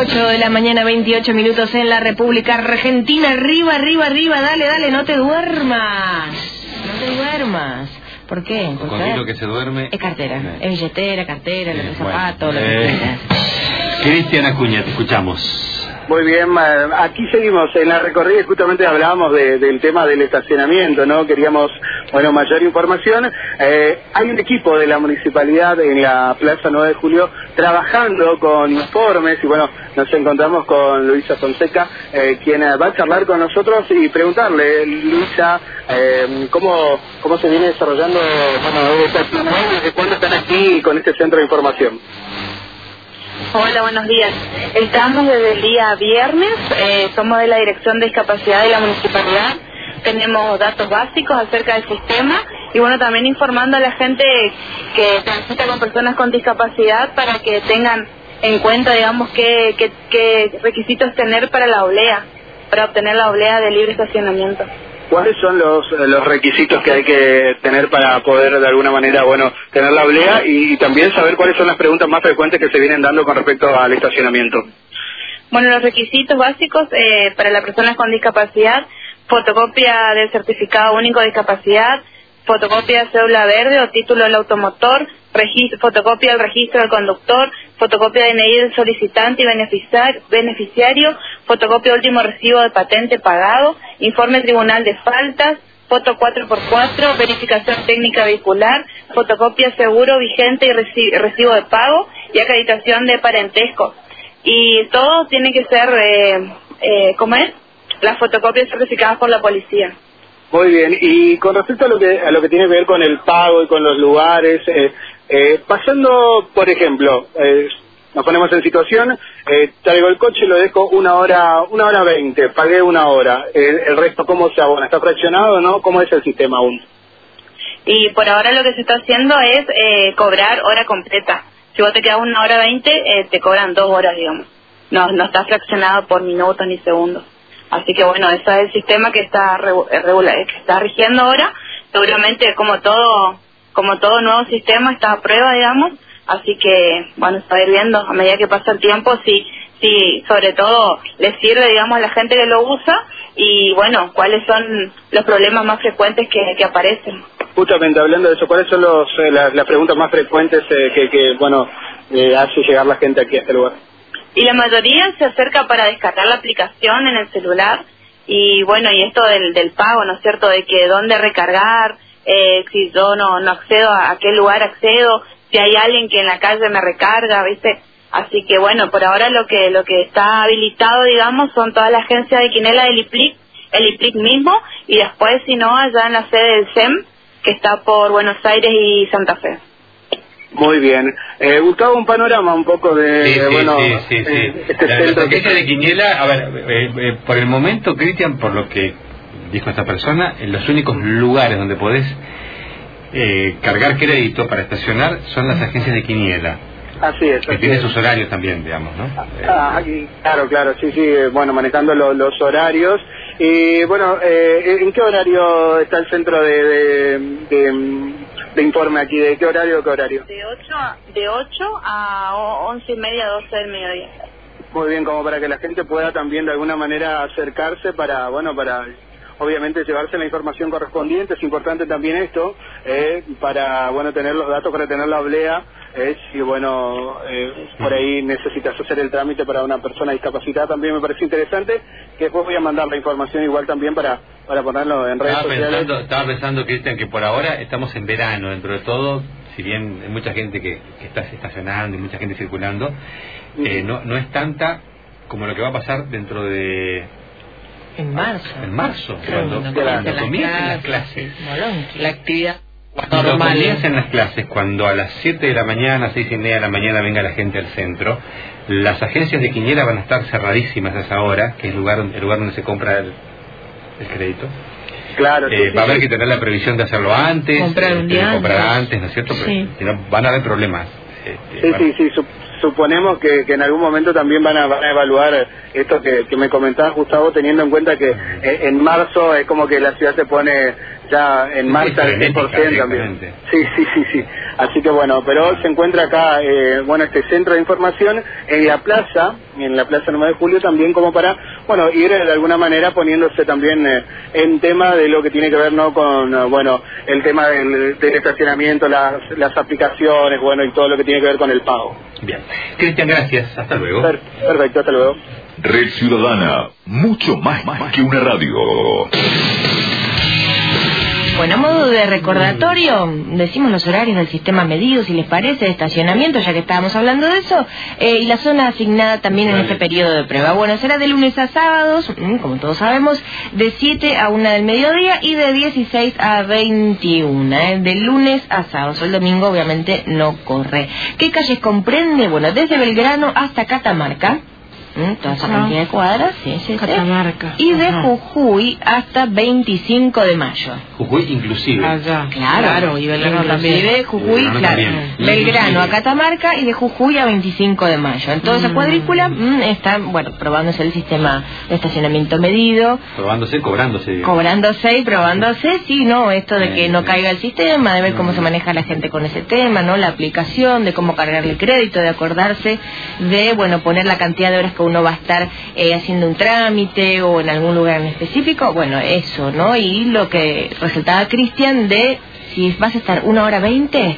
8 de la mañana, 28 minutos en la República Argentina. Arriba, arriba, arriba, dale, dale, no te duermas. No te duermas. ¿Por qué? Porque Con lo que se duerme. es cartera, Eh. es billetera, cartera, Eh, los bueno. zapatos, lo que Eh. quieras. Cristian Acuña, te escuchamos. Muy bien, ma- aquí seguimos en la recorrida y justamente hablábamos de- del tema del estacionamiento, ¿no? Queríamos, bueno, mayor información. Eh, hay un equipo de la municipalidad en la Plaza 9 de Julio trabajando con informes y bueno, nos encontramos con Luisa Fonseca, eh, quien eh, va a charlar con nosotros y preguntarle, Luisa, eh, ¿cómo, cómo se viene desarrollando, bueno, desde cuándo están aquí con este centro de información. Hola, buenos días. Estamos desde el día viernes, eh, somos de la Dirección de Discapacidad de la Municipalidad, tenemos datos básicos acerca del sistema y bueno, también informando a la gente que transita con personas con discapacidad para que tengan en cuenta, digamos, qué, qué, qué requisitos tener para la oblea, para obtener la oblea de libre estacionamiento. ¿Cuáles son los, los requisitos que hay que tener para poder de alguna manera, bueno, tener la oblea y, también saber cuáles son las preguntas más frecuentes que se vienen dando con respecto al estacionamiento? Bueno, los requisitos básicos eh, para las personas con discapacidad, fotocopia del certificado único de discapacidad, fotocopia de cédula verde o título del automotor, regis- fotocopia del registro del conductor, fotocopia de DNI del solicitante y beneficiar- beneficiario, fotocopia último recibo de patente pagado, informe tribunal de faltas, foto 4x4, verificación técnica vehicular, fotocopia seguro vigente y reci- recibo de pago y acreditación de parentesco. Y todo tiene que ser, eh, eh, ¿cómo es? Las fotocopias certificadas por la policía. Muy bien, y con respecto a lo que, a lo que tiene que ver con el pago y con los lugares, eh, eh, pasando, por ejemplo, eh, nos ponemos en situación, eh, traigo el coche, lo dejo una hora, una hora veinte, pagué una hora, el, el resto cómo se abona, está fraccionado o no, cómo es el sistema aún. Y por ahora lo que se está haciendo es eh, cobrar hora completa. Si vos te quedas una hora veinte, eh, te cobran dos horas, digamos. No, no está fraccionado por minutos ni segundos. Así que bueno, ese es el sistema que está eh, regula- que está rigiendo ahora. Seguramente como todo como todo nuevo sistema está a prueba, digamos. Así que bueno, está ir viendo a medida que pasa el tiempo si si sobre todo le sirve, digamos, a la gente que lo usa y bueno, cuáles son los problemas más frecuentes que, aparecen. Justamente hablando de eso, ¿cuáles son los, eh, las, las preguntas más frecuentes eh, que, que, bueno, eh, hace llegar la gente aquí a este lugar? Y la mayoría se acerca para descargar la aplicación en el celular y bueno, y esto del, del pago, ¿no es cierto? De que dónde recargar, eh, si yo no, no accedo a, a qué lugar accedo, si hay alguien que en la calle me recarga, ¿viste? Así que bueno, por ahora lo que lo que está habilitado, digamos, son todas las agencias de Quinela del IPLIC, el IPLIC mismo, y después, si no, allá en la sede del SEM, que está por Buenos Aires y Santa Fe. Muy bien. Eh, Gustavo, un panorama un poco de, Sí, sí, bueno, sí, sí, sí. eh, este la, la centro. estrategia de Quiniela, a ver, eh, eh, por el momento, Cristian, por lo que dijo esta persona, en los únicos lugares donde podés eh, cargar crédito para estacionar son las agencias de Quiniela, Así es. que así tiene es. sus horarios también, digamos, ¿no? Ah, aquí, claro, claro, sí, sí, eh, bueno, manejando lo- los horarios. Y bueno, eh, ¿en qué horario está el centro de, de, de- de informe aquí? ¿De qué horario a qué horario? De 8 a, de 8 a 11 y media, 12 del mediodía. Muy bien, como para que la gente pueda también de alguna manera acercarse para, bueno, para obviamente llevarse la información correspondiente. Es importante también esto, eh, para, bueno, tener los datos, para tener la oblea. Eh, si, bueno, eh, por ahí necesitas hacer el trámite para una persona discapacitada, también me parece interesante. Que después voy a mandar la información igual también para, para ponerlo en redes Estaba sociales. pensando, estaba pensando, Cristian, que por ahora estamos en verano, dentro de todo, si bien hay mucha gente que, que está estacionando y mucha gente circulando, eh, no, no es tanta como lo que va a pasar dentro de En marzo. en marzo, cuando, cuando cuando comiencen las clases. La actividad Cuando normal. comiencen las clases, cuando a las 7 de la mañana, 6 y media de la mañana venga la gente al centro, las agencias de Quiniela van a estar cerradísimas a esa hora, que es el lugar, el lugar donde se compra el, el crédito. Claro, Eh, sí, va a haber sí. que tener la previsión de hacerlo antes, Comprar un eh, día comprar antes. antes, ¿no es cierto? Pero Sí. si no, van a haber problemas. eh, Sí, van- sí, sí, sup- suponemos que, que en algún momento también van a, van a evaluar esto que, que me comentaba Gustavo, teniendo en cuenta que eh, en marzo es como que la ciudad se pone ya en marcha al 100% también. Sí, sí, sí, sí. Así que bueno, pero se encuentra acá, eh, bueno, este centro de información en la plaza, en la plaza 9 de julio también como para, bueno, ir de alguna manera poniéndose también eh, en tema de lo que tiene que ver, ¿no? Con, eh, bueno, el tema del, estacionamiento, las, las aplicaciones, bueno, y todo lo que tiene que ver con el pago. Bien. Cristian, gracias. Hasta luego. perfecto, hasta luego. Red Ciudadana, mucho más, más que una radio. Bueno, a modo de recordatorio, decimos los horarios del sistema medido, si les parece, de estacionamiento, ya que estábamos hablando de eso, eh, y la zona asignada también en este periodo de prueba. Bueno, será de lunes a sábados, mm, como todos sabemos, de 7 a 1 del mediodía y de 16 a 21, eh, de lunes a sábados. El domingo obviamente no corre. ¿Qué calles comprende? Bueno, desde Belgrano hasta Catamarca. ¿Mm? toda esa cantidad de cuadras, sí, sí, Catamarca. Y de Jujuy hasta 25 de mayo. Jujuy inclusive. Allá. Claro, claro y Belgrano también. Y de Jujuy, Belgrano claro. también. Belgrano a Catamarca y de Jujuy a 25 de mayo. En toda esa Mm. cuadrícula mm, está, bueno, probándose el sistema de estacionamiento medido, Probándose, cobrándose. digamos. cobrándose y probándose, sí, no, esto de que no caiga el sistema, de ver cómo se maneja la gente con ese tema, ¿no? La aplicación, de cómo cargarle crédito, de acordarse de, bueno, poner la cantidad de horas que uno va a estar eh, haciendo un trámite o en algún lugar en específico, bueno, eso, ¿no? Y lo que resultaba Cristian de si vas a estar una hora veinte,